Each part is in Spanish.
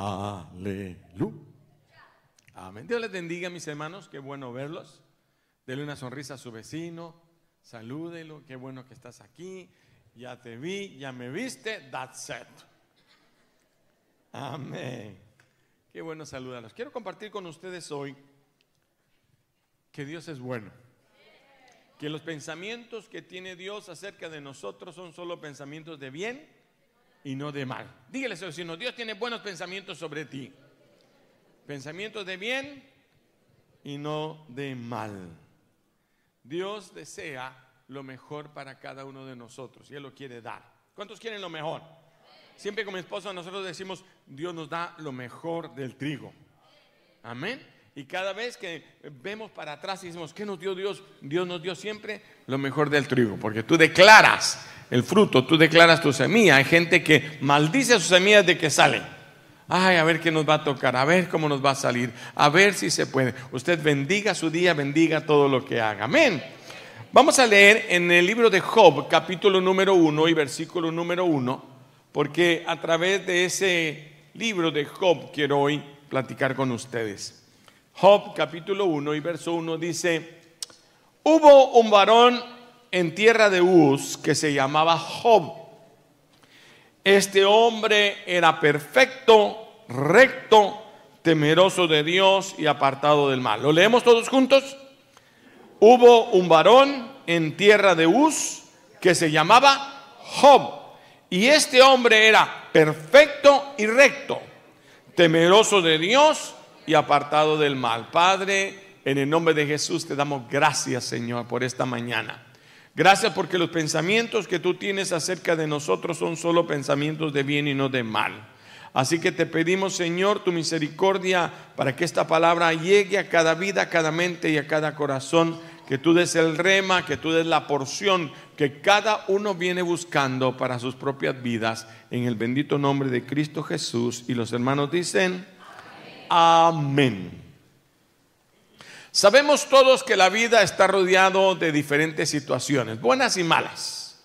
Aleluya. Amén. Dios les bendiga, mis hermanos. Qué bueno verlos. Dele una sonrisa a su vecino. Salúdelo. Qué bueno que estás aquí. Ya te vi, ya me viste. That's it. Amén. Qué bueno saludarlos. Quiero compartir con ustedes hoy que Dios es bueno. Que los pensamientos que tiene Dios acerca de nosotros son solo pensamientos de bien y no de mal. Dígale a su vecino, Dios tiene buenos pensamientos sobre ti. Pensamientos de bien y no de mal. Dios desea lo mejor para cada uno de nosotros y Él lo quiere dar. ¿Cuántos quieren lo mejor? Siempre con mi esposo nosotros decimos, Dios nos da lo mejor del trigo. Amén. Y cada vez que vemos para atrás y decimos, ¿qué nos dio Dios? Dios nos dio siempre lo mejor del trigo, porque tú declaras el fruto, tú declaras tu semilla. Hay gente que maldice sus semillas de que salen. Ay, a ver qué nos va a tocar, a ver cómo nos va a salir, a ver si se puede. Usted bendiga su día, bendiga todo lo que haga. Amén. Vamos a leer en el libro de Job, capítulo número uno y versículo número uno, porque a través de ese libro de Job quiero hoy platicar con ustedes. Job capítulo 1 y verso 1 dice, hubo un varón en tierra de Uz que se llamaba Job. Este hombre era perfecto, recto, temeroso de Dios y apartado del mal. ¿Lo leemos todos juntos? Hubo un varón en tierra de Uz que se llamaba Job. Y este hombre era perfecto y recto, temeroso de Dios y apartado del mal. Padre, en el nombre de Jesús te damos gracias, Señor, por esta mañana. Gracias porque los pensamientos que tú tienes acerca de nosotros son solo pensamientos de bien y no de mal. Así que te pedimos, Señor, tu misericordia para que esta palabra llegue a cada vida, a cada mente y a cada corazón. Que tú des el rema, que tú des la porción que cada uno viene buscando para sus propias vidas. En el bendito nombre de Cristo Jesús. Y los hermanos dicen... Amén. Sabemos todos que la vida está rodeado de diferentes situaciones, buenas y malas.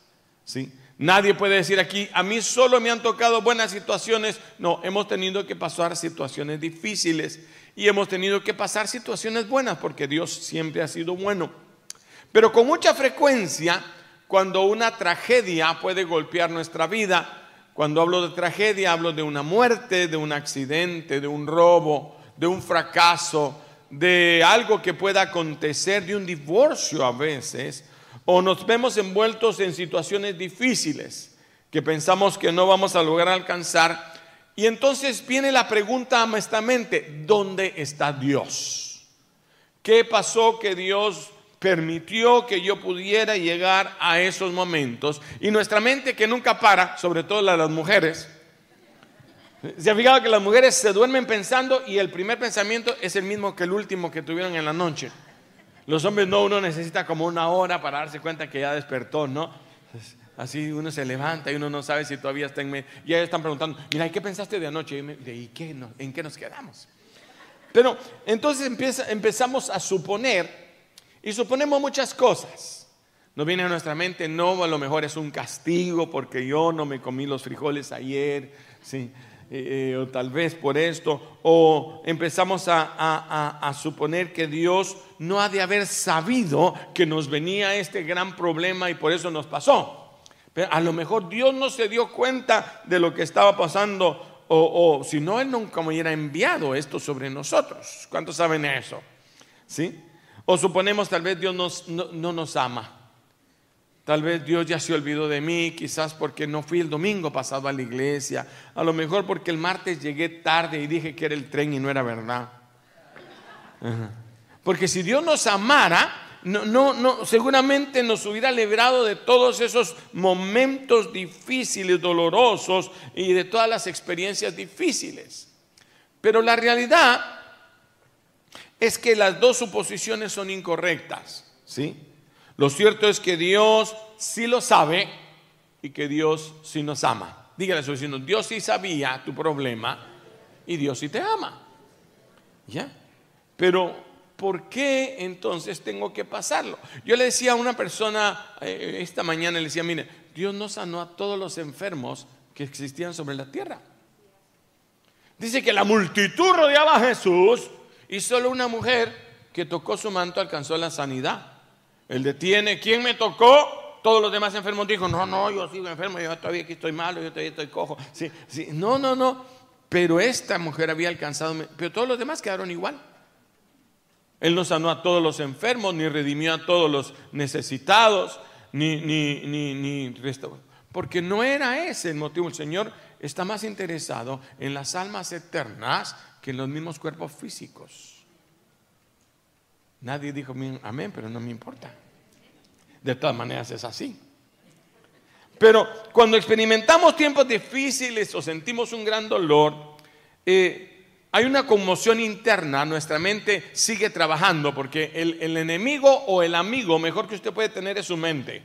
¿sí? Nadie puede decir aquí, a mí solo me han tocado buenas situaciones. No, hemos tenido que pasar situaciones difíciles y hemos tenido que pasar situaciones buenas porque Dios siempre ha sido bueno. Pero con mucha frecuencia, cuando una tragedia puede golpear nuestra vida, cuando hablo de tragedia, hablo de una muerte, de un accidente, de un robo, de un fracaso, de algo que pueda acontecer, de un divorcio a veces, o nos vemos envueltos en situaciones difíciles que pensamos que no vamos a lograr alcanzar. Y entonces viene la pregunta honestamente, ¿dónde está Dios? ¿Qué pasó que Dios permitió que yo pudiera llegar a esos momentos. Y nuestra mente que nunca para, sobre todo la de las mujeres, se ha fijado que las mujeres se duermen pensando y el primer pensamiento es el mismo que el último que tuvieron en la noche. Los hombres no, uno necesita como una hora para darse cuenta que ya despertó, ¿no? Así uno se levanta y uno no sabe si todavía está en medio. Y ellos están preguntando, mira, ¿y qué pensaste de anoche? ¿Y qué, en qué nos quedamos? Pero entonces empieza, empezamos a suponer y suponemos muchas cosas. Nos viene a nuestra mente, no, a lo mejor es un castigo porque yo no me comí los frijoles ayer, ¿sí? Eh, eh, o tal vez por esto, o empezamos a, a, suponer que Dios no ha de haber sabido que nos venía este gran problema y por eso nos pasó. Pero a lo mejor Dios no se dio cuenta de lo que estaba pasando, o, o si no, Él nunca hubiera enviado esto sobre nosotros. ¿Cuántos saben eso? ¿Sí? O suponemos tal vez Dios no, nos ama. Tal vez Dios ya se olvidó de mí, quizás porque no fui el domingo pasado a la iglesia, a lo mejor porque el martes llegué tarde y dije que era el tren y no era verdad. Porque si Dios nos amara, no, no, no, seguramente nos hubiera librado de todos esos momentos difíciles, dolorosos y de todas las experiencias difíciles. Pero la realidad es que las dos suposiciones son incorrectas. ¿sí? Lo cierto es que Dios sí lo sabe y que Dios sí nos ama. Dígale a su vecino, Dios sí sabía tu problema y Dios sí te ama. ¿Ya? Pero, ¿por qué entonces tengo que pasarlo? Yo le decía a una persona eh, esta mañana, le decía, mire, Dios no sanó a todos los enfermos que existían sobre la tierra. Dice que la multitud rodeaba a Jesús y solo una mujer que tocó su manto alcanzó la sanidad. Él detiene, ¿quién me tocó? Todos los demás enfermos dijo, no, no, yo sigo enfermo, yo todavía aquí estoy malo, yo todavía estoy cojo. Sí, sí, no, no, no. Pero esta mujer había alcanzado, pero todos los demás quedaron igual. Él no sanó a todos los enfermos, ni redimió a todos los necesitados, ni, ni, ni, ni restauró. Porque no era ese el motivo. El Señor está más interesado en las almas eternas que en los mismos cuerpos físicos. Nadie dijo amén, pero no me importa. De todas maneras es así. Pero cuando experimentamos tiempos difíciles o sentimos un gran dolor, eh, hay una conmoción interna, nuestra mente sigue trabajando porque el, el, enemigo o el amigo mejor que usted puede tener es su mente.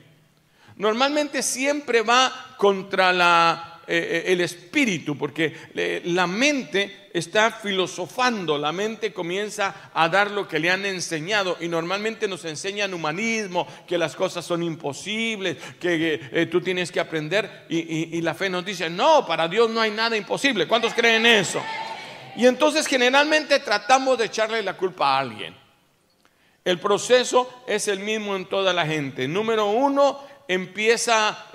Normalmente siempre va contra la, eh, eh, el espíritu, porque eh, la mente está filosofando, la mente comienza a dar lo que le han enseñado y normalmente nos enseñan humanismo, que las cosas son imposibles, que tú tienes que aprender y, la fe nos dice, no, para Dios no hay nada imposible. ¿Cuántos creen eso? Y entonces generalmente tratamos de echarle la culpa a alguien. El proceso es el mismo en toda la gente. Número uno, empieza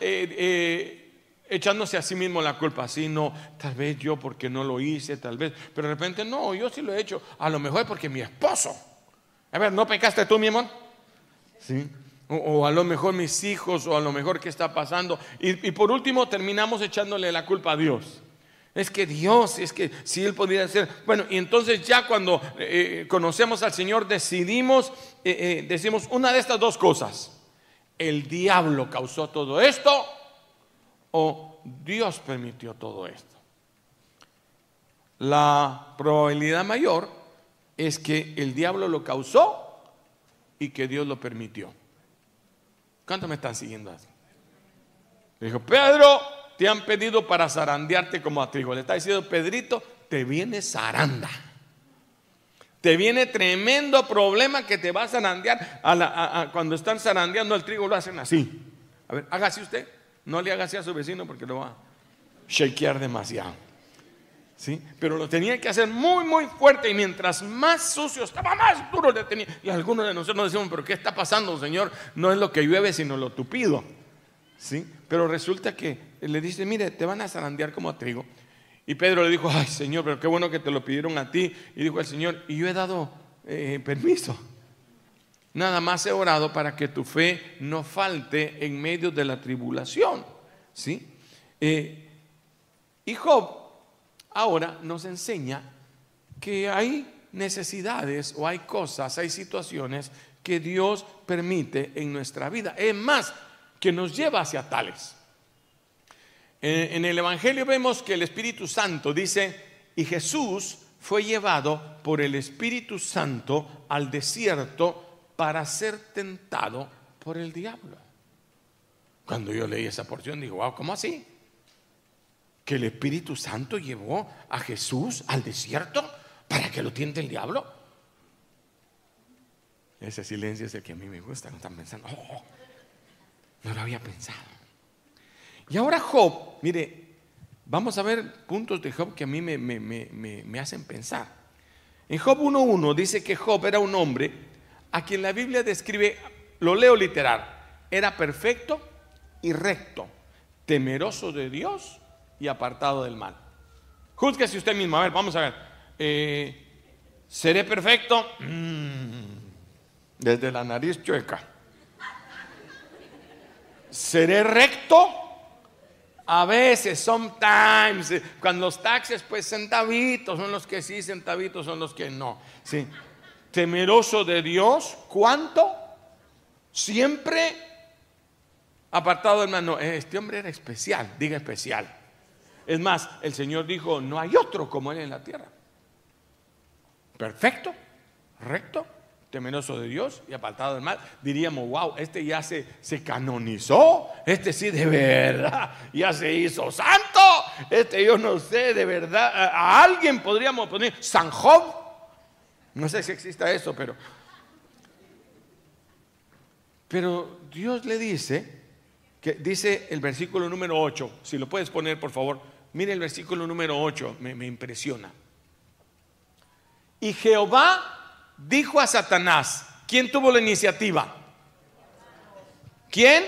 echándose a sí mismo la culpa, así no, tal vez yo porque no lo hice, tal vez, pero de repente no, yo sí lo he hecho, a lo mejor porque mi esposo, a ver, ¿no pecaste tú, mi amor? Sí. O, a lo mejor mis hijos, o a lo mejor qué está pasando. Y, por último terminamos echándole la culpa a Dios. Es que Dios, es que si Él podría ser. Bueno, y entonces ya cuando eh, conocemos al Señor decidimos, eh, eh, decimos una de estas dos cosas. El diablo causó todo esto o Dios permitió todo esto. La probabilidad mayor es que el diablo lo causó y que Dios lo permitió. ¿Cuántos me están siguiendo así? dijo, Pedro, te han pedido para zarandearte como a trigo. Le está diciendo, Pedrito, te viene zaranda. Te viene tremendo problema que te va a zarandear. cuando están zarandeando el trigo lo hacen así. A ver, hágase usted. No le haga así a su vecino porque lo va a shakear demasiado. ¿Sí? Pero lo tenía que hacer muy, muy fuerte y mientras más sucio estaba, más duro le tenía. Y algunos de nosotros nos decimos, pero ¿qué está pasando, Señor? No es lo que llueve, sino lo tupido. ¿Sí? Pero resulta que le dice, mire, te van a zarandear como trigo. Y Pedro le dijo, ay, Señor, pero qué bueno que te lo pidieron a ti. Y dijo el Señor, y yo he dado eh, permiso. Nada más he orado para que tu fe no falte en medio de la tribulación. ¿sí? Eh, y Job ahora nos enseña que hay necesidades o hay cosas, hay situaciones que Dios permite en nuestra vida. Es más, que nos lleva hacia tales. En el Evangelio vemos que el Espíritu Santo dice, y Jesús fue llevado por el Espíritu Santo al desierto para ser tentado por el diablo. Cuando yo leí esa porción, digo, wow, ¿cómo así? Que el Espíritu Santo llevó a Jesús al desierto para que lo tiente el diablo. Ese silencio es el que a mí me gusta, no están pensando, oh, no lo había pensado. Y ahora Job, mire, vamos a ver puntos de Job que a mí me, me, hacen pensar. En Job 1.1 dice que Job era un hombre a quien la Biblia describe, lo leo literal, era perfecto y recto, temeroso de Dios y apartado del mal. Júzguese usted mismo, a ver, vamos a ver. Eh, ¿Seré perfecto? Mm, desde la nariz chueca. ¿Seré recto? A veces, sometimes, cuando los taxes, pues centavitos son los que sí, centavitos son los que no. Sí temeroso de Dios, ¿cuánto? Siempre apartado del mal. este hombre era especial, diga especial. Es más, el Señor dijo, no hay otro como él en la tierra. Perfecto, recto, temeroso de Dios y apartado del mal. Diríamos, wow, este ya se, se canonizó, este sí de verdad, ya se hizo santo. Este yo no sé, de verdad, a, alguien podríamos poner San Job no sé si exista eso, pero... Pero Dios le dice, que dice el versículo número 8, si lo puedes poner por favor, Mire el versículo número 8, me, me impresiona. Y Jehová dijo a Satanás, ¿quién tuvo la iniciativa? ¿Quién?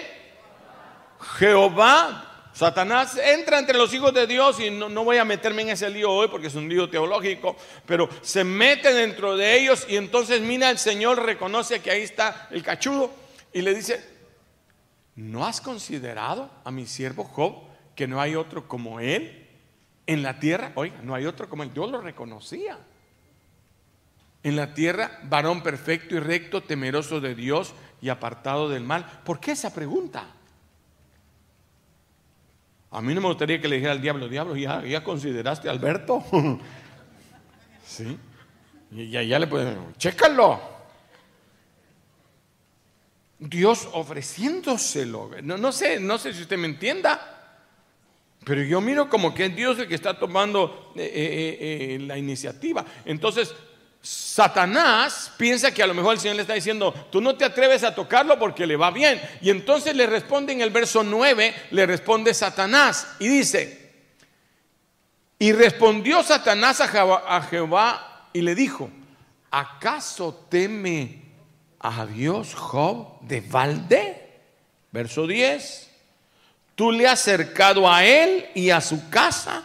Jehová. Satanás entra entre los hijos de Dios y no, no, voy a meterme en ese lío hoy porque es un lío teológico, pero se mete dentro de ellos y entonces mira, el Señor reconoce que ahí está el cachudo y le dice, ¿no has considerado a mi siervo Job que no hay otro como él en la tierra? Oiga, no hay otro como él, Dios lo reconocía. En la tierra, varón perfecto y recto, temeroso de Dios y apartado del mal. ¿Por qué esa pregunta? A mí no me gustaría que le dijera al diablo, diablo, ¿ya, ya consideraste a Alberto? sí. Y ya, le pueden, chécalo. Dios ofreciéndoselo. No, no, sé, no sé si usted me entienda. Pero yo miro como que es Dios el que está tomando eh, eh, eh, la iniciativa. Entonces, Satanás piensa que a lo mejor el Señor le está diciendo, tú no te atreves a tocarlo porque le va bien. Y entonces le responde en el verso 9, le responde Satanás y dice, y respondió Satanás a Jehová, y le dijo, ¿acaso teme a Dios Job de balde? Verso 10, tú le has cercado a él y a su casa,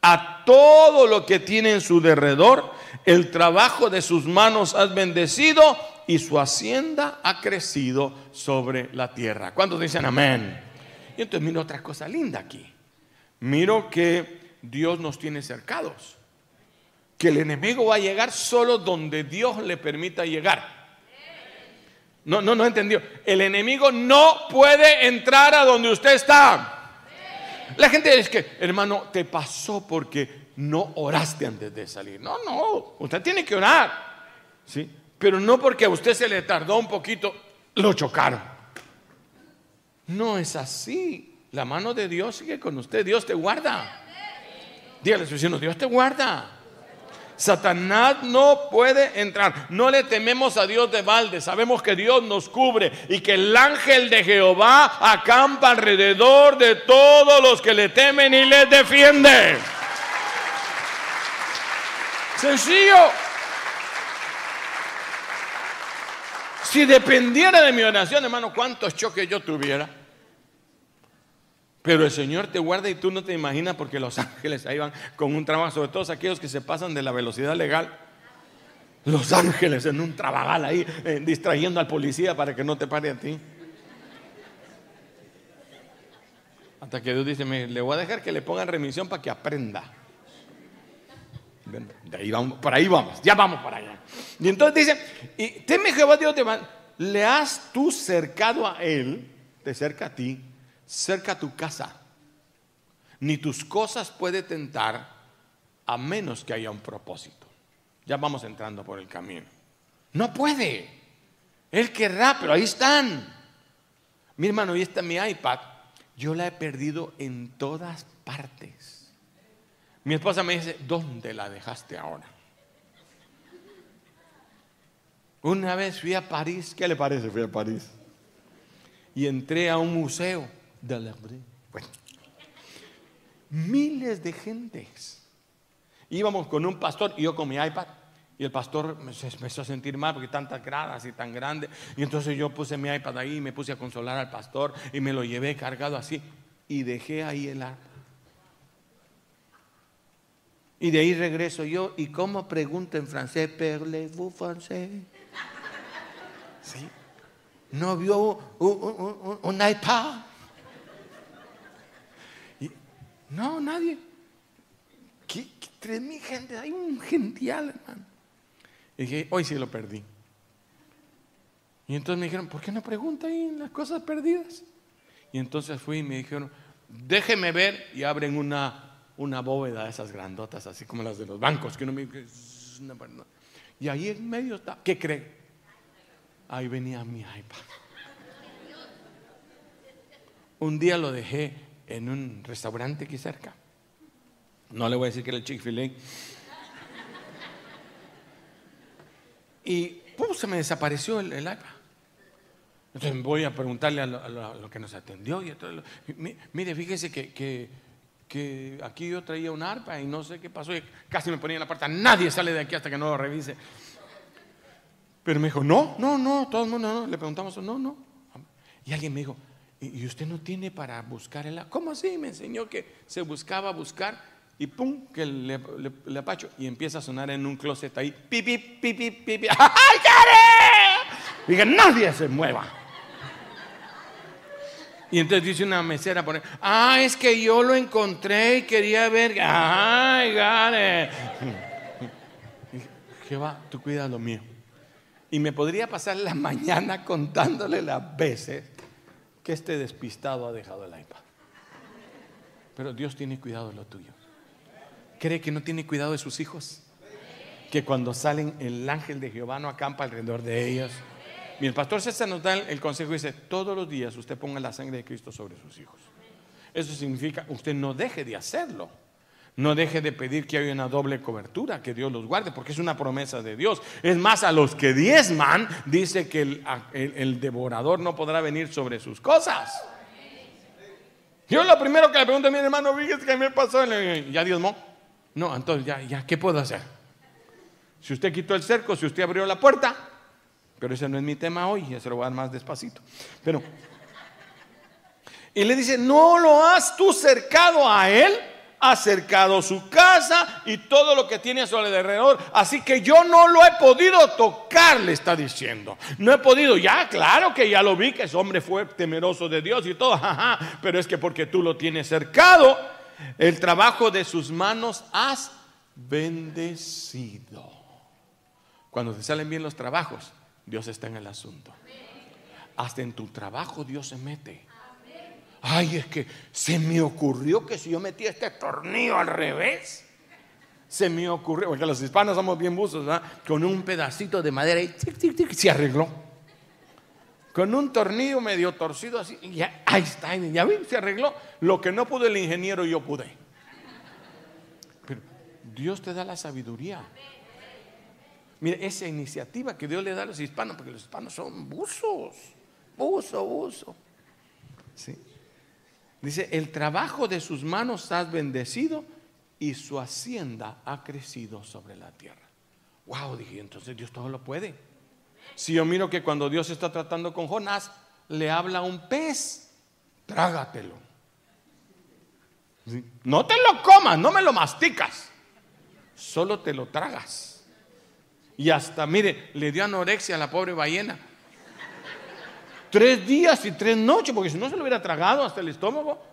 a todo lo que tiene en su derredor el trabajo de sus manos has bendecido y su hacienda ha crecido sobre la tierra. ¿Cuántos dicen amén? Y entonces miro otra cosa linda aquí. Miro que Dios nos tiene cercados. Que el enemigo va a llegar solo donde Dios le permita llegar. No, no, no entendió. El enemigo no puede entrar a donde usted está. La gente dice que, hermano, te pasó porque no oraste antes de salir. No, no, usted tiene que orar. ¿sí? Pero no porque a usted se le tardó un poquito, lo chocaron. No es así. La mano de Dios sigue con usted. Dios te guarda. Dígale a su Dios te guarda. Satanás no puede entrar. No le tememos a Dios de balde. Sabemos que Dios nos cubre y que el ángel de Jehová acampa alrededor de todos los que le temen y les defiende. Sencillo. Si dependiera de mi oración, hermano, cuántos choques yo tuviera. Pero el Señor te guarda y tú no te imaginas porque los ángeles ahí van con un trabajo, sobre todo aquellos que se pasan de la velocidad legal. Los ángeles en un trabagal ahí, eh, distrayendo al policía para que no te pare a ti. Hasta que Dios dice, le voy a dejar que le pongan remisión para que aprenda. De ahí vamos, por ahí vamos, ya vamos para allá. Y entonces dice, y teme Jehová Dios te le has tú cercado a él, de cerca a ti, cerca a tu casa. Ni tus cosas puede tentar a menos que haya un propósito. Ya vamos entrando por el camino. No puede. Él querrá, pero ahí están. Mi hermano, ahí está mi iPad. Yo la he perdido en todas partes. Mi esposa me dice, ¿dónde la dejaste ahora? Una vez fui a París, ¿qué le parece? Fui a París. Y entré a un museo de la bueno, miles de gentes. Íbamos con un pastor y yo con mi iPad. Y el pastor me empezó a sentir mal porque tantas gradas y tan grande. Y entonces yo puse mi iPad ahí y me puse a consolar al pastor y me lo llevé cargado así. Y dejé ahí el iPad. Y de ahí regreso yo, ¿y cómo pregunto en francés? ¿Parlez-vous français? ¿Sí? ¿No vio un, iPad? no, nadie. ¿Qué, tres mil gente, hay un gential, hermano. Y dije, hoy sí lo perdí. Y entonces me dijeron, ¿por qué no pregunta ahí las cosas perdidas? Y entonces fui y me dijeron, déjeme ver y abren una una bóveda de esas grandotas, así como las de los bancos, que no me... Y ahí en medio está, ¿qué cree? Ahí venía mi iPad. Un día lo dejé en un restaurante aquí cerca. No le voy a decir que era el Chick-fil-A. Y ¡pum! se me desapareció el, iPad. Entonces voy a preguntarle a lo, que nos atendió. Y mire, fíjese que que aquí yo traía un arpa y no sé qué pasó. Y casi me ponía en la puerta. Nadie sale de aquí hasta que no lo revise. Pero me dijo, no, no, no, todo el mundo no. Le preguntamos, no, no. Y alguien me dijo, ¿y usted no tiene para buscar el arpa? ¿Cómo así? Me enseñó que se buscaba buscar y pum, que le, apacho y empieza a sonar en un closet ahí, pipi, pipi, pipi, ¡ay, Karen! Dije, nadie se mueva. Y entonces dice una mesera, pone, ah, es que yo lo encontré y quería ver, ay, gane. Jehová, tú cuidas lo mío. Y me podría pasar la mañana contándole las veces que este despistado ha dejado el iPad. Pero Dios tiene cuidado de lo tuyo. ¿Cree que no tiene cuidado de sus hijos? Que cuando salen el ángel de Jehová no acampa alrededor de ellos y el pastor César nos da el consejo y dice, todos los días usted ponga la sangre de Cristo sobre sus hijos. Eso significa, usted no deje de hacerlo. No deje de pedir que haya una doble cobertura, que Dios los guarde, porque es una promesa de Dios. Es más, a los que diezman, dice que el, devorador no podrá venir sobre sus cosas. Yo lo primero que le pregunto a mi hermano, fíjese que me pasó, ¿ya diezmó? No, entonces ya, ya, ¿qué puedo hacer? Si usted quitó el cerco, si usted abrió la puerta, pero ese no es mi tema hoy, ya se lo voy a dar más despacito. Pero, y le dice, no lo has tú cercado a él, has cercado su casa y todo lo que tiene a su alrededor. Así que yo no lo he podido tocar, le está diciendo. No he podido, ya, claro que ya lo vi, que ese hombre fue temeroso de Dios y todo, pero es que porque tú lo tienes cercado, el trabajo de sus manos has bendecido. Cuando te salen bien los trabajos, Dios está en el asunto. Hasta en tu trabajo Dios se mete. Ay, es que se me ocurrió que si yo metía este tornillo al revés, se me ocurrió, porque los hispanos somos bien buzos, ¿verdad? Con un pedacito de madera y se arregló. Con un tornillo medio torcido así, y ya, ahí está, ya vi, se arregló. Lo que no pudo el ingeniero, yo pude. Pero Dios te da la sabiduría. Mire, esa iniciativa que Dios le da a los hispanos, porque los hispanos son buzos, buzo, buzo. ¿Sí? Dice, el trabajo de sus manos has bendecido y su hacienda ha crecido sobre la tierra. Wow, dije, entonces Dios todo lo puede. Si yo miro que cuando Dios está tratando con Jonás, le habla a un pez, trágatelo. No te lo comas, no me lo masticas, solo te lo tragas. Y hasta, mire, le dio anorexia a la pobre ballena. Tres días y tres noches, porque si no se lo hubiera tragado hasta el estómago.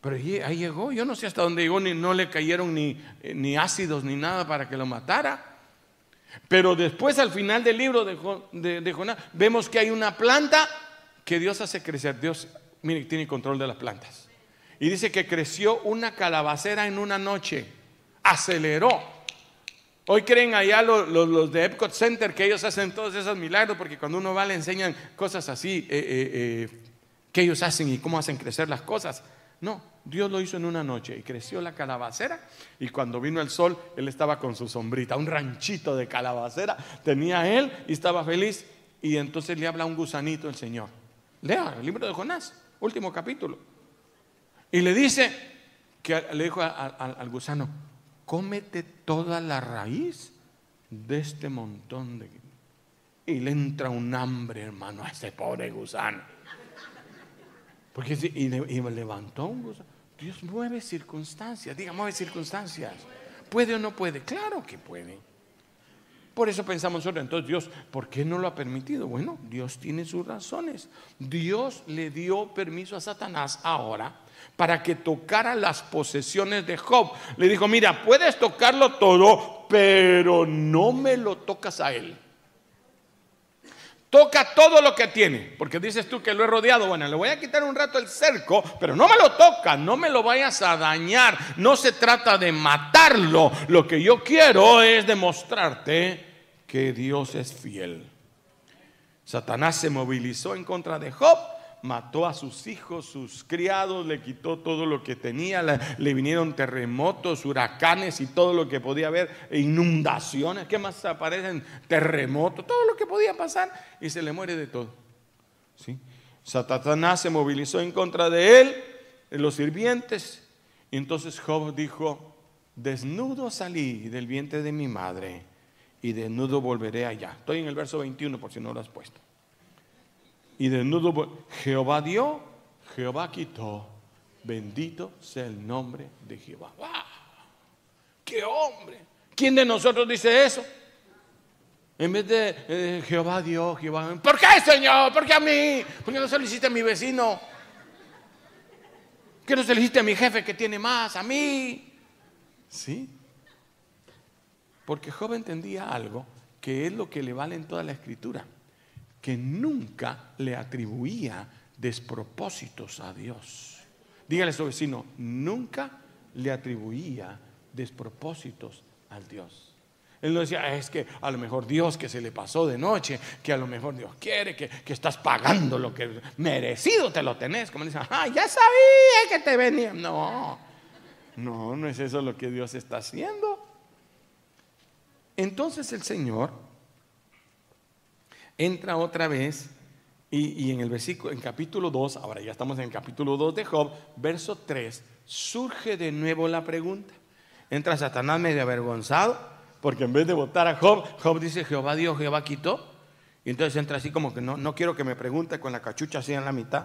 Pero ahí llegó, yo no sé hasta dónde llegó, ni no le cayeron ni, eh, ni ácidos ni nada para que lo matara. Pero después al final del libro de, de, Jonás vemos que hay una planta que Dios hace crecer. Dios, mire, tiene control de las plantas. Y dice que creció una calabacera en una noche. Aceleró. Hoy creen allá los, de Epcot Center que ellos hacen todos esos milagros porque cuando uno va le enseñan cosas así eh, eh, eh, que ellos hacen y cómo hacen crecer las cosas. No, Dios lo hizo en una noche y creció la calabacera y cuando vino el sol él estaba con su sombrita, un ranchito de calabacera tenía él y estaba feliz y entonces le habla un gusanito el Señor. Lea el libro de Jonás, último capítulo. Y le dice que le dijo al gusano, cómete toda la raíz de este montón de... Y le entra un hambre, hermano, a ese pobre gusano. Porque y, me levantó un gusano. Dios mueve circunstancias, diga, mueve circunstancias. ¿Puede o no puede? Claro que puede. Por eso pensamos nosotros, entonces Dios, ¿por qué no lo ha permitido? Bueno, Dios tiene sus razones. Dios le dio permiso a Satanás ahora para que tocara las posesiones de Job. Le dijo, mira, puedes tocarlo todo, pero no me lo tocas a él. Toca todo lo que tiene, porque dices tú que lo he rodeado. Bueno, le voy a quitar un rato el cerco, pero no me lo toca, no me lo vayas a dañar. No se trata de matarlo. Lo que yo quiero es demostrarte que Dios es fiel. Satanás se movilizó en contra de Job mató a sus hijos, sus criados, le quitó todo lo que tenía, le, vinieron terremotos, huracanes y todo lo que podía haber, e inundaciones, ¿qué más aparecen? Terremotos, todo lo que podía pasar y se le muere de todo. ¿Sí? Satanás se movilizó en contra de él, de los sirvientes, Y entonces Job dijo, desnudo salí del vientre de mi madre y desnudo volveré allá. Estoy en el verso 21 por si no lo has puesto. Y desnudo Jehová dio, Jehová quitó. Bendito sea el nombre de Jehová. ¡Wow! ¡Qué hombre! ¿Quién de nosotros dice eso? En vez de eh, Jehová dio, Jehová. ¿Por qué, Señor? ¿Por qué a mí? ¿Por qué no se lo hiciste a mi vecino? ¿Por qué no se lo hiciste a mi jefe que tiene más? A mí. ¿Sí? Porque Job entendía algo que es lo que le vale en toda la escritura, que nunca le atribuía despropósitos a Dios. Dígale a su vecino, nunca le atribuía despropósitos al Dios. Él no decía, es que a lo mejor Dios que se le pasó de noche, que a lo mejor Dios quiere, que, estás pagando lo que merecido te lo tenés. Como dicen, ah, ya sabía que te venía. No, no, no es eso lo que Dios está haciendo. Entonces el Señor entra otra vez y, en el versículo, en capítulo 2, ahora ya estamos en el capítulo 2 de Job, verso 3, surge de nuevo la pregunta. Entra Satanás medio avergonzado, porque en vez de votar a Job, Job dice, Jehová dio, Jehová quitó. Y entonces entra así como que no, no quiero que me pregunte con la cachucha así en la mitad,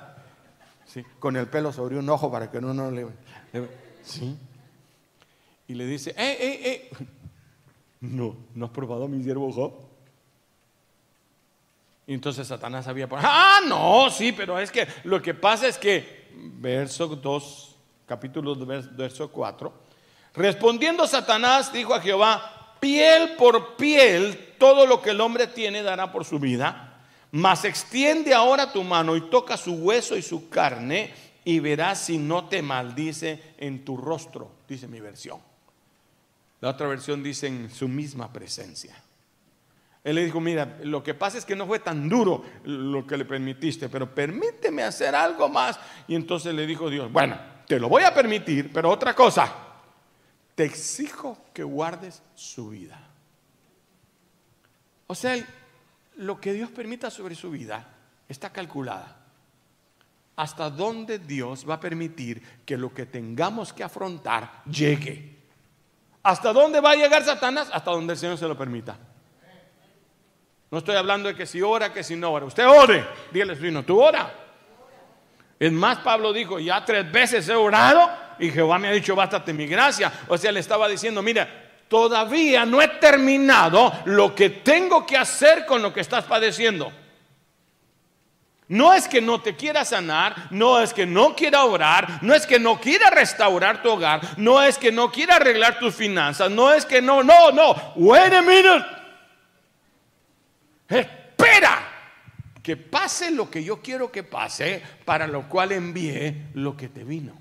¿sí? con el pelo sobre un ojo para que no, no le, le... ¿sí? Y le dice, ¡eh, eh, eh! No, ¿no has probado a mi siervo Job? Y entonces Satanás había por ah, no, sí, pero es que lo que pasa es que, verso 2, capítulo 2, verso 4, respondiendo Satanás dijo a Jehová, piel por piel, todo lo que el hombre tiene dará por su vida, mas extiende ahora tu mano y toca su hueso y su carne y verás si no te maldice en tu rostro, dice mi versión. La otra versión dice en su misma presencia. Él le dijo, mira, lo que pasa es que no fue tan duro lo que le permitiste, pero permíteme hacer algo más. Y entonces le dijo Dios, bueno, te lo voy a permitir, pero otra cosa, te exijo que guardes su vida. O sea, lo que Dios permita sobre su vida está calculada. Hasta dónde Dios va a permitir que lo que tengamos que afrontar llegue. ¿Hasta dónde va a llegar Satanás? Hasta donde el Señor se lo permita. No estoy hablando de que si ora, que si no ora. Usted ore. Dígale, no, tú ora. Es más, Pablo dijo, ya tres veces he orado y Jehová me ha dicho, bástate mi gracia. O sea, le estaba diciendo, mira, todavía no he terminado lo que tengo que hacer con lo que estás padeciendo. No es que no te quiera sanar, no es que no quiera orar, no es que no quiera restaurar tu hogar, no es que no quiera arreglar tus finanzas, no es que no, no, no. Wait a minute. Que pase lo que yo quiero que pase, para lo cual envié lo que te vino.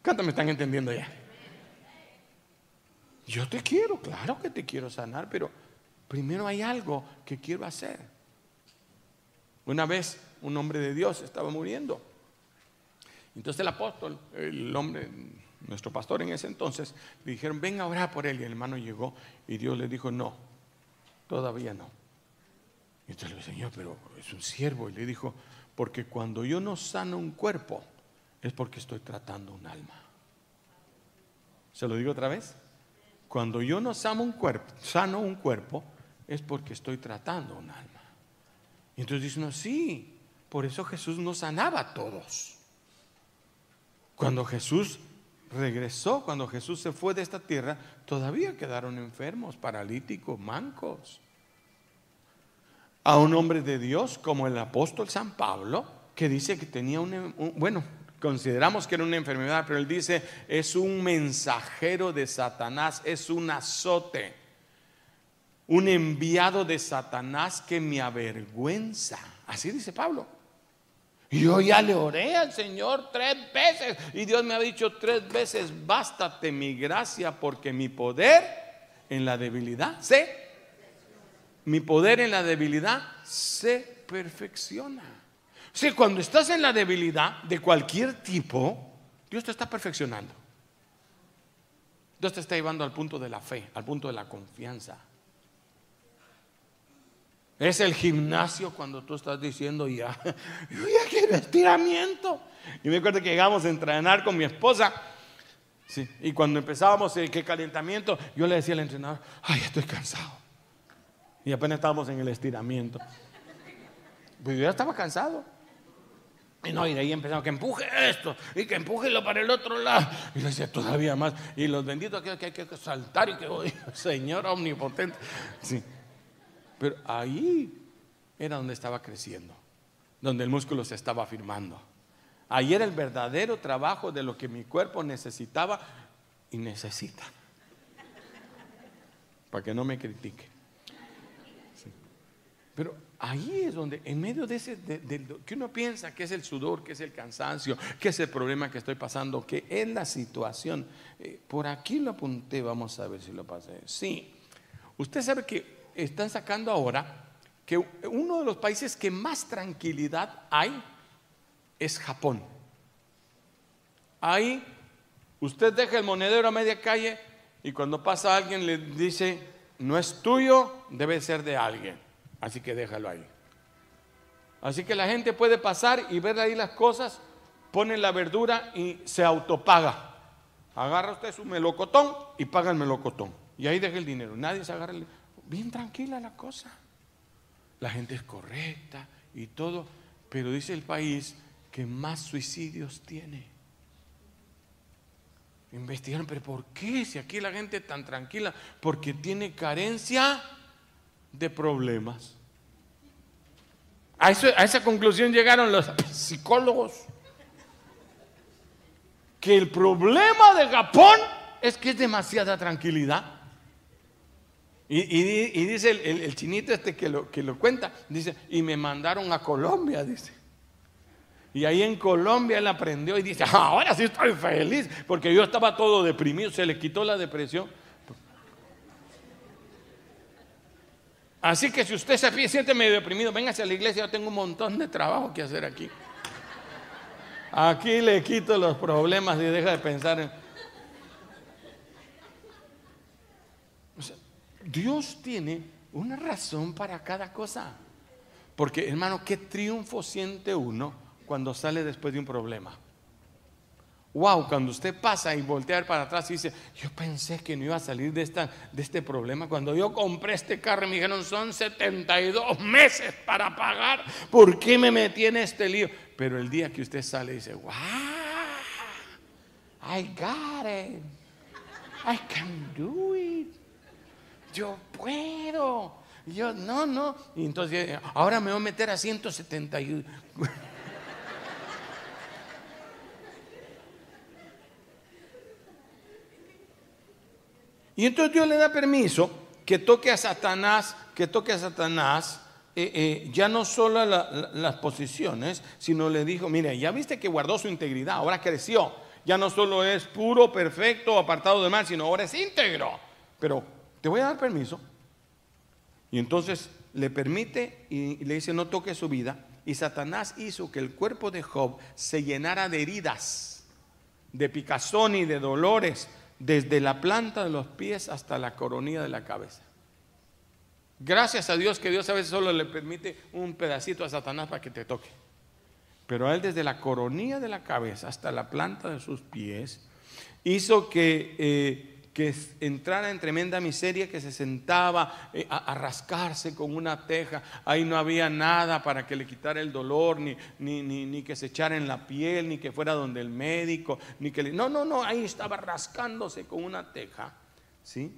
¿Cuántos me están entendiendo ya? Yo te quiero, claro que te quiero sanar, pero primero hay algo que quiero hacer. Una vez un hombre de Dios estaba muriendo. Entonces el apóstol, el hombre, nuestro pastor en ese entonces, le dijeron, ven a orar por él. Y el hermano llegó y Dios le dijo, no, todavía no. Entonces le dijo, Señor, pero es un siervo. Y le dijo, porque cuando yo no sano un cuerpo, es porque estoy tratando un alma. ¿Se lo digo otra vez? Cuando yo no sano un cuerpo, sano un cuerpo, es porque estoy tratando un alma. Y entonces dice no, sí, por eso Jesús no sanaba a todos. Cuando Jesús regresó, cuando Jesús se fue de esta tierra, todavía quedaron enfermos, paralíticos, mancos a un hombre de Dios como el apóstol San Pablo, que dice que tenía un, bueno, consideramos que era una enfermedad, pero él dice, es un mensajero de Satanás, es un azote, un enviado de Satanás que me avergüenza. Así dice Pablo. Yo ya le oré al Señor tres veces y Dios me ha dicho tres veces, bástate mi gracia porque mi poder en la debilidad se mi poder en la debilidad se perfecciona. Si cuando estás en la debilidad de cualquier tipo, Dios te está perfeccionando. Dios te está llevando al punto de la fe, al punto de la confianza. Es el gimnasio cuando tú estás diciendo ya, yo ya quiero estiramiento. Y me acuerdo que llegamos a entrenar con mi esposa Sí. Y cuando empezábamos el que calentamiento, yo le decía al entrenador, ay, estoy cansado. Y apenas estábamos en el estiramiento. Pues yo ya estaba cansado. Y no, y de ahí empezamos que empuje esto y que empújelo para el otro lado. Y le decía todavía más. Y los benditos que, hay que saltar y que, hoy Señor omnipotente. Sí. Pero ahí era donde estaba creciendo, donde el músculo se estaba afirmando. Ahí era el verdadero trabajo de lo que mi cuerpo necesitaba y necesita. Para que no me critique. Pero ahí es donde, en medio de ese, que uno piensa que es el sudor, que es el cansancio, que es el problema que estoy pasando, que es la situación. Eh, por aquí lo apunté, vamos a ver si lo pasé. Sí, usted sabe que están sacando ahora que uno de los países que más tranquilidad hay es Japón. Ahí usted deja el monedero a media calle y cuando pasa alguien le dice, no es tuyo, debe ser de alguien. Así que déjalo ahí. Así que la gente puede pasar y ver ahí las cosas, pone la verdura y se autopaga. Agarra usted su melocotón y paga el melocotón. Y ahí deja el dinero. Nadie se agarra. El... Bien tranquila la cosa. La gente es correcta y todo. Pero dice el país que más suicidios tiene. Investigaron, pero ¿por qué? Si aquí la gente es tan tranquila, porque tiene carencia de problemas. A, esa conclusión llegaron los psicólogos. Que el problema de Japón es que es demasiada tranquilidad. Y, dice el, chinito este que lo, que lo cuenta, dice, y me mandaron a Colombia, dice. Y ahí en Colombia él aprendió y dice, ahora sí estoy feliz, porque yo estaba todo deprimido, se le quitó la depresión. Así que si usted se siente medio deprimido, véngase a la iglesia, yo tengo un montón de trabajo que hacer aquí. Aquí le quito los problemas y deja de pensar en... Dios tiene una razón para cada cosa. Porque hermano, qué triunfo siente uno cuando sale después de un problema. Wow, cuando usted pasa y voltea para atrás y dice, yo pensé que no iba a salir de, esta, de este problema. Cuando yo compré este carro me dijeron, son 72 meses para pagar. ¿Por qué me metí en este lío? Pero el día que usted sale dice, wow, I got it. I can do it yo puedo. yo, no, no. Y entonces, ahora me voy a meter a 171. Y entonces Dios le da permiso que toque a Satanás, que toque a Satanás, eh, eh, ya no solo las posiciones, sino le dijo, mire, ya viste que guardó su integridad, ahora creció. Ya no solo es puro, perfecto, apartado de mal, sino ahora es íntegro. Pero te voy a dar permiso. Y entonces le permite y le dice, no toque su vida. Y Satanás hizo que el cuerpo de Job se llenara de heridas, de picazón y de dolores, desde la planta de los pies hasta la coronilla de la cabeza. Gracias a Dios que Dios a veces solo le permite un pedacito a Satanás para que te toque. Pero a él desde la coronilla de la cabeza hasta la planta de sus pies hizo que eh, que entrara en tremenda miseria, que se sentaba eh, a, rascarse con una teja. Ahí no había nada para que le quitara el dolor, ni, ni, ni, que se echara en la piel, ni que fuera donde el médico, ni que le... No, no, no, ahí estaba rascándose con una teja. ¿Sí?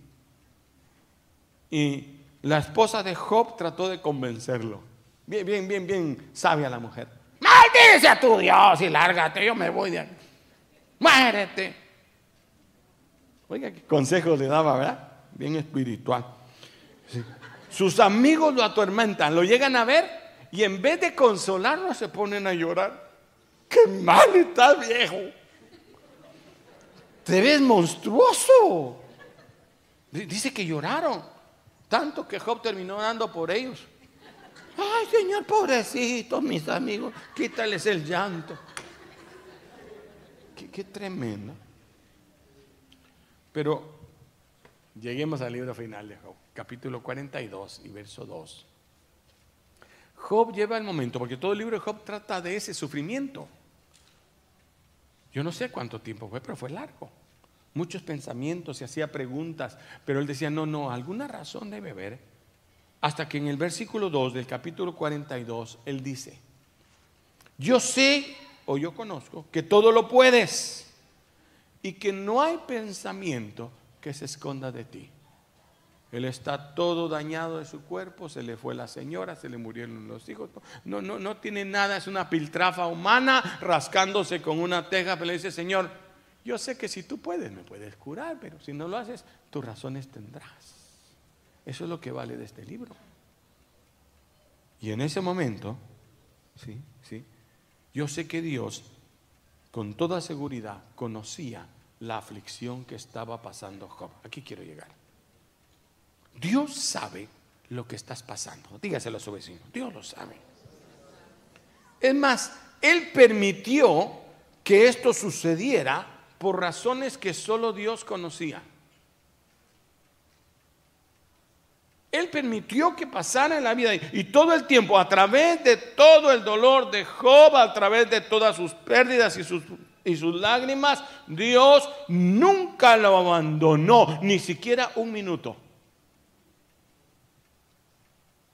Y la esposa de Job trató de convencerlo. Bien, bien, bien, bien sabia la mujer. Maldice a tu Dios y lárgate, yo me voy de aquí. Muérete. Oiga, qué consejo le daba, ¿verdad? Bien espiritual. Sus amigos lo atormentan, lo llegan a ver y en vez de consolarlo se ponen a llorar. ¡Qué mal está viejo! Te ves monstruoso. Dice que lloraron, tanto que Job terminó dando por ellos. Ay, Señor, pobrecitos, mis amigos, quítales el llanto. Qué tremendo. Pero lleguemos al libro final de Job, capítulo 42 y verso 2. Job lleva el momento, porque todo el libro de Job trata de ese sufrimiento. Yo no sé cuánto tiempo fue, pero fue largo. muchos pensamientos y hacía preguntas, pero él decía, no, no, alguna razón debe haber. Hasta que en el versículo 2 del capítulo 42, él dice, yo sé o yo conozco que todo lo puedes y que no hay pensamiento que se esconda de ti. Él está todo dañado de su cuerpo, se le fue la señora, se le murieron los hijos. No, no, no tiene nada, es una piltrafa humana rascándose con una teja, pero le dice, Señor, yo sé que si tú puedes, me puedes curar, pero si no lo haces, tus razones tendrás. Eso es lo que vale de este libro. Y en ese momento, sí, sí, yo sé que Dios, con toda seguridad, conocía la aflicción que estaba pasando Job. Aquí quiero llegar. Dios sabe lo que estás pasando. Dígaselo a su vecino. Dios lo sabe. Es más, Él permitió que esto sucediera por razones que solo Dios conocía. Él permitió que pasara en la vida y todo el tiempo, a través de todo el dolor de Job, a través de todas sus pérdidas y sus, y sus lágrimas, Dios nunca lo abandonó, ni siquiera un minuto.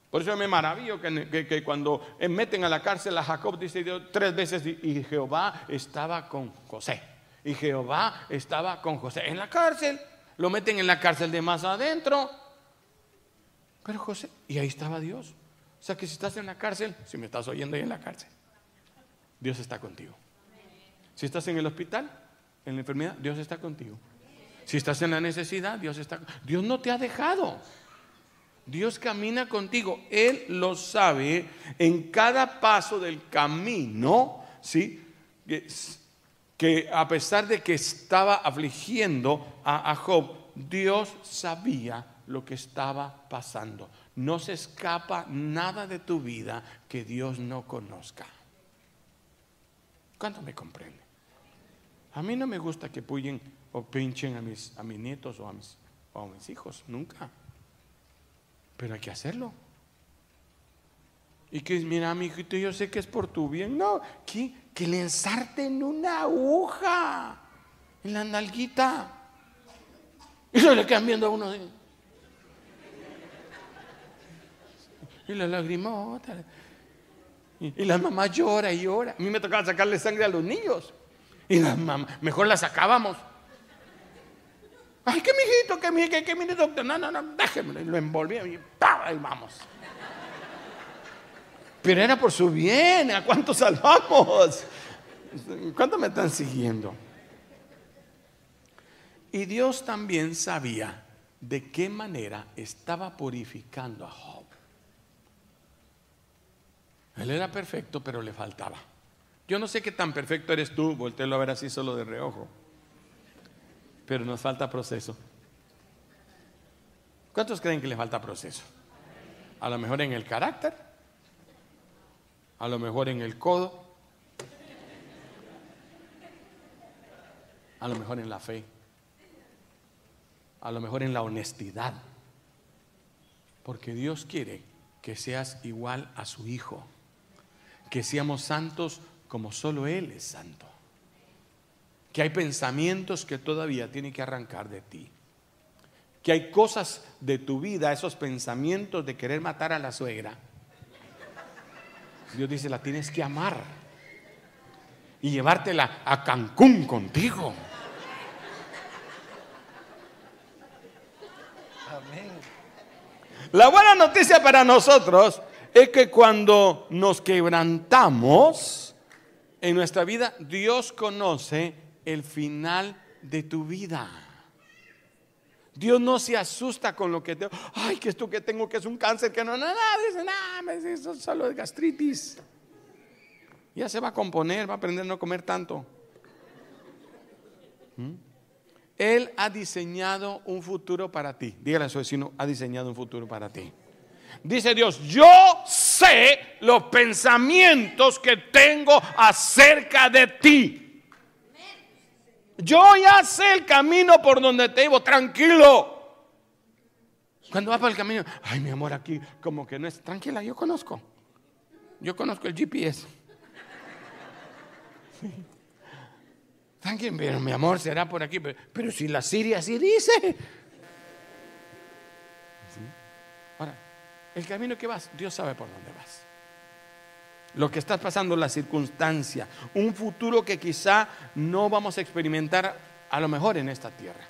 Por eso me maravillo que, cuando meten a la cárcel a Jacob, dice Dios tres veces, y Jehová estaba con José. Y Jehová estaba con José. En la cárcel, lo meten en la cárcel de más adentro. Pero José, y ahí estaba Dios. O sea que si estás en la cárcel, si me estás oyendo ahí en la cárcel, Dios está contigo. Si estás en el hospital, en la enfermedad, Dios está contigo. Si estás en la necesidad, Dios está Dios no te ha dejado. Dios camina contigo. Él lo sabe en cada paso del camino, ¿sí? Que, a pesar de que estaba afligiendo a Job, Dios sabía lo que estaba pasando. No se escapa nada de tu vida que Dios no conozca. ¿Cuánto me comprende? A mí no me gusta que puyen o pinchen a mis, a mis nietos o a mis, o a mis hijos, nunca. Pero hay que hacerlo. Y que mira, mi hijito, yo sé que es por tu bien. No, que, que le ensarten una aguja en la nalguita. Y se le quedan viendo a uno. Y la lagrimota. Y, la mamá llora y llora. A mí me tocaba sacarle sangre a los niños. Y la mamá, mejor la sacábamos. Ay, qué mijito, qué mijito, qué mijito, doctor. No, no, no, déjeme. Lo envolvía y ahí vamos. Pero era por su bien. ¿A cuánto salvamos? ¿Cuánto me están siguiendo? Y Dios también sabía de qué manera estaba purificando a Job. Él era perfecto, pero le faltaba. Yo no sé qué tan perfecto eres tú, volteelo a ver así solo de reojo. Pero nos falta proceso. ¿Cuántos creen que le falta proceso? A lo mejor en el carácter, a lo mejor en el codo, a lo mejor en la fe, a lo mejor en la honestidad. Porque Dios quiere que seas igual a su Hijo que seamos santos como solo Él es santo. Que hay pensamientos que todavía tiene que arrancar de ti. Que hay cosas de tu vida, esos pensamientos de querer matar a la suegra. Dios dice, la tienes que amar y llevártela a Cancún contigo. Amén. La buena noticia para nosotros es que cuando nos quebrantamos en nuestra vida, Dios conoce el final de tu vida. Dios no se asusta con lo que te... Ay, que esto que tengo que es un cáncer, que no, no, no, dice, no, eso solo es gastritis. Ya se va a componer, va a aprender a no comer tanto. ¿Mm? Él ha diseñado un futuro para ti. Dígale a su vecino, ha diseñado un futuro para ti. Dice Dios, yo sé los pensamientos que tengo acerca de ti. Yo ya sé el camino por donde te iba, tranquilo. Cuando vas por el camino, ay mi amor, aquí como que no es tranquila, yo conozco. Yo conozco el GPS. Tranquilo, pero mi amor será por aquí. Pero, si la Siria así dice. El camino que vas, Dios sabe por dónde vas. Lo que estás pasando, la circunstancia, un futuro que quizá no vamos a experimentar a lo mejor en esta tierra.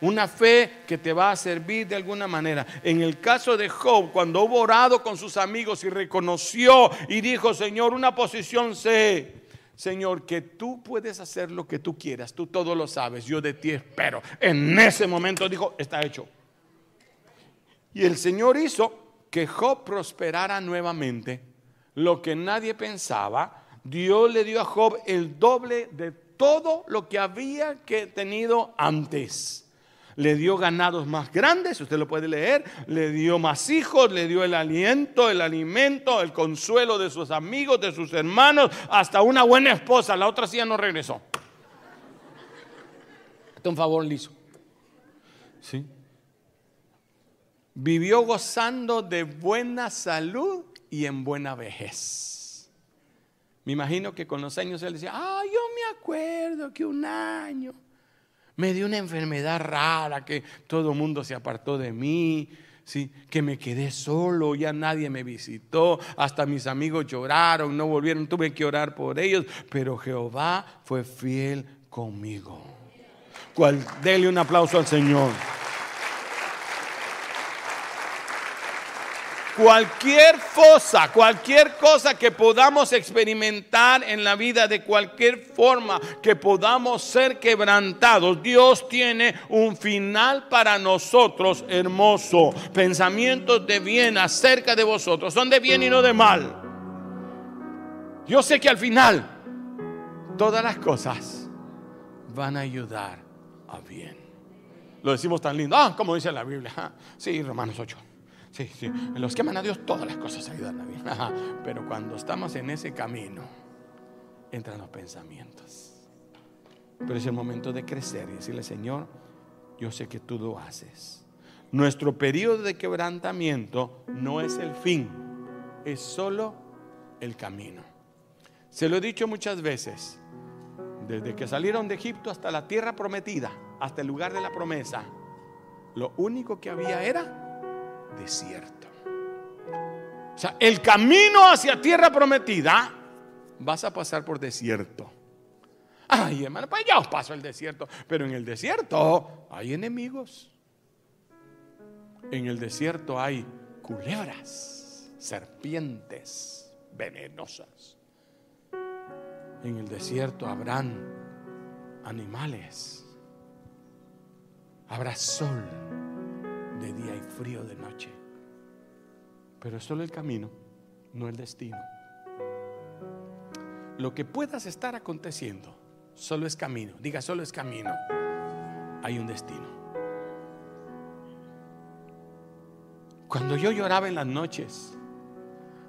Una fe que te va a servir de alguna manera. En el caso de Job, cuando hubo orado con sus amigos y reconoció y dijo, Señor, una posición sé, Señor, que tú puedes hacer lo que tú quieras, tú todo lo sabes, yo de ti espero. En ese momento dijo, está hecho. Y el Señor hizo que Job prosperara nuevamente, lo que nadie pensaba. Dios le dio a Job el doble de todo lo que había que tenido antes. Le dio ganados más grandes, usted lo puede leer, le dio más hijos, le dio el aliento, el alimento, el consuelo de sus amigos, de sus hermanos, hasta una buena esposa. La otra sí no regresó. Este un favor liso. ¿Sí? Vivió gozando de buena salud y en buena vejez. Me imagino que con los años él decía, ah, yo me acuerdo que un año me dio una enfermedad rara, que todo el mundo se apartó de mí, ¿sí? que me quedé solo, ya nadie me visitó, hasta mis amigos lloraron, no volvieron, tuve que orar por ellos, pero Jehová fue fiel conmigo. Cual, dele un aplauso al Señor. Cualquier fosa, cualquier cosa que podamos experimentar en la vida de cualquier forma que podamos ser quebrantados, Dios tiene un final para nosotros hermoso. Pensamientos de bien acerca de vosotros, son de bien y no de mal. Yo sé que al final todas las cosas van a ayudar a bien. Lo decimos tan lindo. Ah, como dice la Biblia. Ah, sí, Romanos 8. Sí, sí. Los que aman a Dios, todas las cosas ayudan a bien. Pero cuando estamos en ese camino, entran los pensamientos. Pero es el momento de crecer y decirle, Señor, yo sé que tú lo haces. Nuestro periodo de quebrantamiento no es el fin, es solo el camino. Se lo he dicho muchas veces, desde que salieron de Egipto hasta la tierra prometida, hasta el lugar de la promesa, lo único que había era desierto. O sea, el camino hacia tierra prometida, vas a pasar por desierto. Ay, hermano, pues ya os paso el desierto. Pero en el desierto hay enemigos. En el desierto hay culebras, serpientes venenosas. En el desierto habrán animales. Habrá sol de día y frío de noche. Pero es solo el camino, no el destino. Lo que puedas estar aconteciendo, solo es camino. Diga, solo es camino. Hay un destino. Cuando yo lloraba en las noches,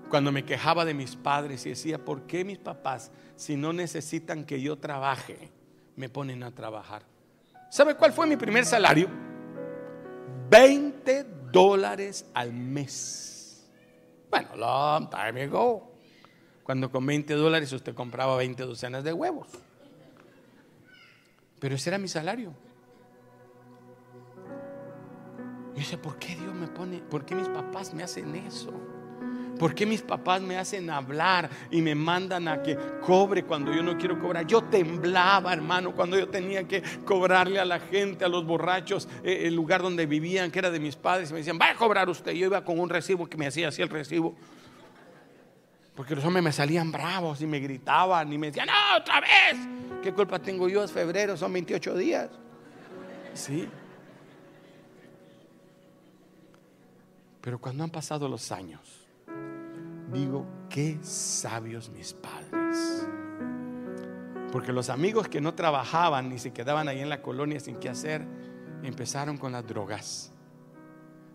cuando me quejaba de mis padres y decía, ¿por qué mis papás, si no necesitan que yo trabaje, me ponen a trabajar? ¿Sabe cuál fue mi primer salario? 20 dólares al mes. Bueno, long time ago. Cuando con 20 dólares usted compraba 20 docenas de huevos. Pero ese era mi salario. Yo sé, ¿por qué Dios me pone, por qué mis papás me hacen eso? ¿Por qué mis papás me hacen hablar y me mandan a que cobre cuando yo no quiero cobrar? Yo temblaba, hermano, cuando yo tenía que cobrarle a la gente, a los borrachos, eh, el lugar donde vivían, que era de mis padres. Me decían, va a cobrar usted. Yo iba con un recibo que me hacía así el recibo. Porque los hombres me salían bravos y me gritaban y me decían, no, otra vez. ¿Qué culpa tengo yo? Es febrero, son 28 días. Sí. Pero cuando han pasado los años, digo, qué sabios mis padres. Porque los amigos que no trabajaban ni se quedaban ahí en la colonia sin qué hacer, empezaron con las drogas.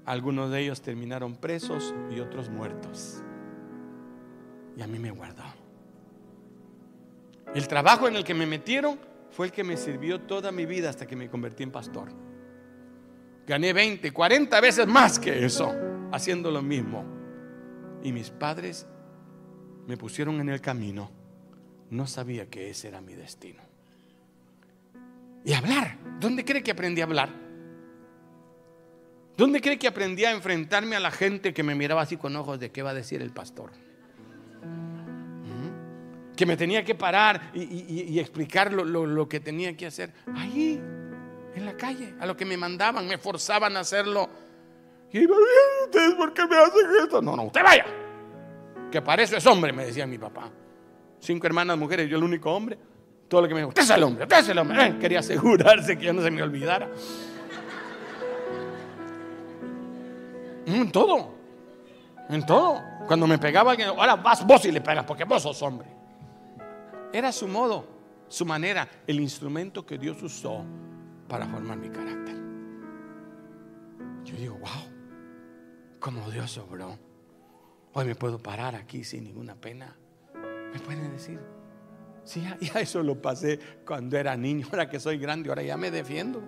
Algunos de ellos terminaron presos y otros muertos. Y a mí me guardó. El trabajo en el que me metieron fue el que me sirvió toda mi vida hasta que me convertí en pastor. Gané 20, 40 veces más que eso, haciendo lo mismo. Y mis padres me pusieron en el camino. no sabía que ese era mi destino. Y hablar. ¿Dónde cree que aprendí a hablar? ¿Dónde cree que aprendí a enfrentarme a la gente que me miraba así con ojos de qué va a decir el pastor? ¿Mm? Que me tenía que parar y, explicar lo, que tenía que hacer. Ahí, en la calle, a lo que me mandaban, me forzaban a hacerlo. Y iba, ¿ustedes por qué me hacen esto? No, no, usted vaya. Que para eso es hombre, me decía mi papá. Cinco hermanas mujeres, yo el único hombre. Todo lo que me dijo, usted es el hombre, usted es el hombre. Quería asegurarse que yo no se me olvidara. En todo. En todo. Cuando me pegaba alguien, ahora vas vos y le pegas porque vos sos hombre. Era su modo, su manera, el instrumento que Dios usó para formar mi carácter. Yo digo, wow, como Dios obró. Hoy me puedo parar aquí sin ninguna pena. Me pueden decir, sí, ya eso lo pasé cuando era niño, ahora que soy grande, ahora ya me defiendo.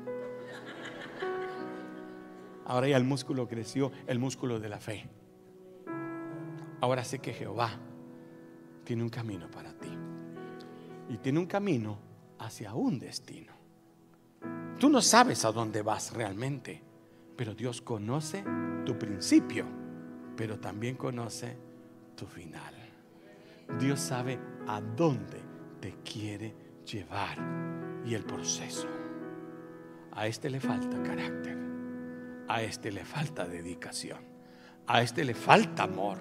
Ahora ya el músculo creció, el músculo de la fe. Ahora sé que Jehová tiene un camino para ti. Y tiene un camino hacia un destino. Tú no sabes a dónde vas realmente, pero Dios conoce tu principio, pero también conoce tu final. Dios sabe a dónde te quiere llevar y el proceso. A este le falta carácter. A este le falta dedicación. A este le falta amor.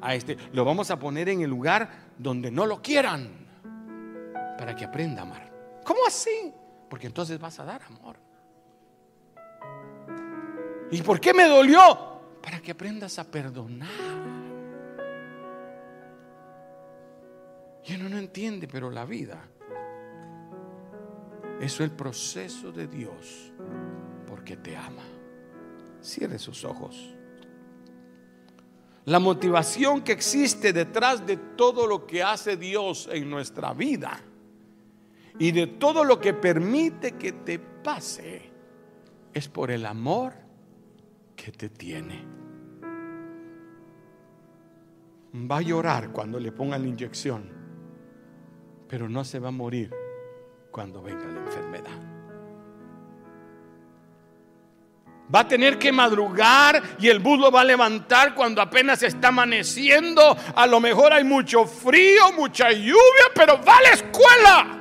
A este lo vamos a poner en el lugar donde no lo quieran para que aprenda a amar. ¿Cómo así? Porque entonces vas a dar amor. ¿Y por qué me dolió? Para que aprendas a perdonar. Y uno no entiende, pero la vida, eso es el proceso de Dios porque te ama. Cierre sus ojos. La motivación que existe detrás de todo lo que hace Dios en nuestra vida y de todo lo que permite que te pase es por el amor que te tiene. Va a llorar cuando le pongan la inyección, pero no se va a morir cuando venga la enfermedad. Va a tener que madrugar y el bus va a levantar cuando apenas está amaneciendo. A lo mejor hay mucho frío, mucha lluvia, pero va a la escuela.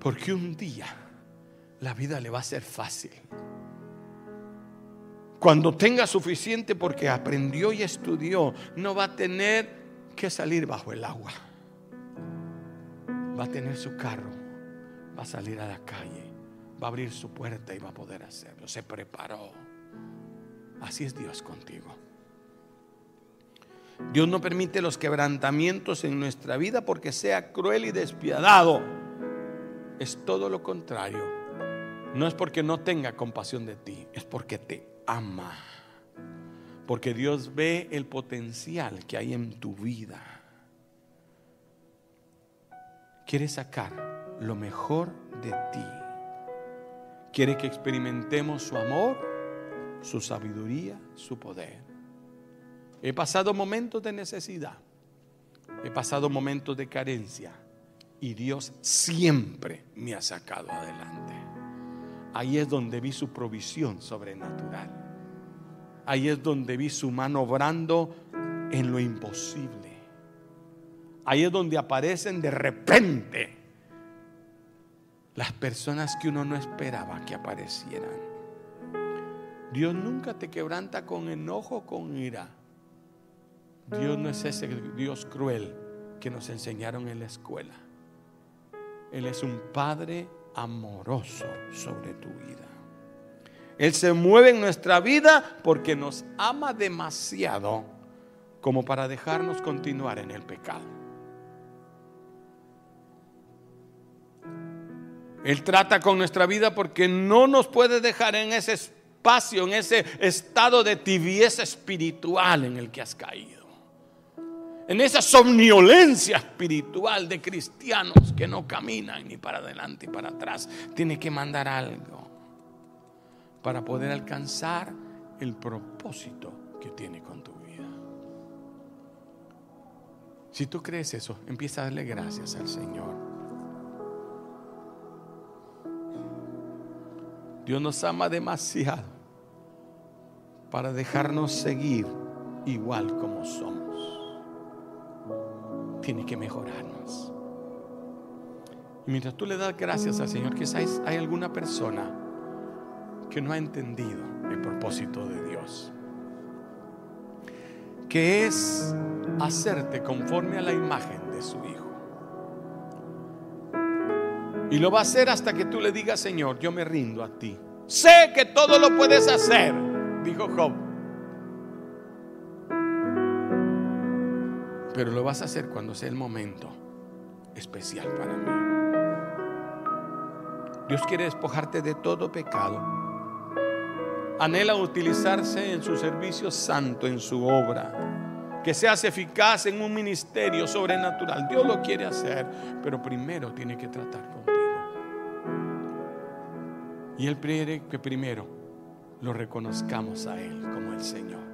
Porque un día la vida le va a ser fácil. Cuando tenga suficiente porque aprendió y estudió, no va a tener que salir bajo el agua. Va a tener su carro, va a salir a la calle va a abrir su puerta y va a poder hacerlo. Se preparó. Así es Dios contigo. Dios no permite los quebrantamientos en nuestra vida porque sea cruel y despiadado. Es todo lo contrario. No es porque no tenga compasión de ti, es porque te ama. Porque Dios ve el potencial que hay en tu vida. Quiere sacar lo mejor de ti. Quiere que experimentemos su amor, su sabiduría, su poder. He pasado momentos de necesidad. He pasado momentos de carencia. Y Dios siempre me ha sacado adelante. Ahí es donde vi su provisión sobrenatural. Ahí es donde vi su mano obrando en lo imposible. Ahí es donde aparecen de repente las personas que uno no esperaba que aparecieran. Dios nunca te quebranta con enojo, con ira. Dios no es ese Dios cruel que nos enseñaron en la escuela. Él es un Padre amoroso sobre tu vida. Él se mueve en nuestra vida porque nos ama demasiado como para dejarnos continuar en el pecado. Él trata con nuestra vida porque no nos puede dejar en ese espacio, en ese estado de tibieza espiritual en el que has caído. En esa somnolencia espiritual de cristianos que no caminan ni para adelante ni para atrás. Tiene que mandar algo para poder alcanzar el propósito que tiene con tu vida. Si tú crees eso, empieza a darle gracias al Señor. Dios nos ama demasiado para dejarnos seguir igual como somos. Tiene que mejorarnos. Y mientras tú le das gracias al Señor, quizás hay alguna persona que no ha entendido el propósito de Dios. Que es hacerte conforme a la imagen de su Hijo. Y lo va a hacer hasta que tú le digas, Señor, yo me rindo a ti. Sé que todo lo puedes hacer, dijo Job. Pero lo vas a hacer cuando sea el momento especial para mí. Dios quiere despojarte de todo pecado. Anhela utilizarse en su servicio santo, en su obra. Que seas eficaz en un ministerio sobrenatural. Dios lo quiere hacer, pero primero tiene que tratar contigo. Y Él quiere que primero lo reconozcamos a Él como el Señor.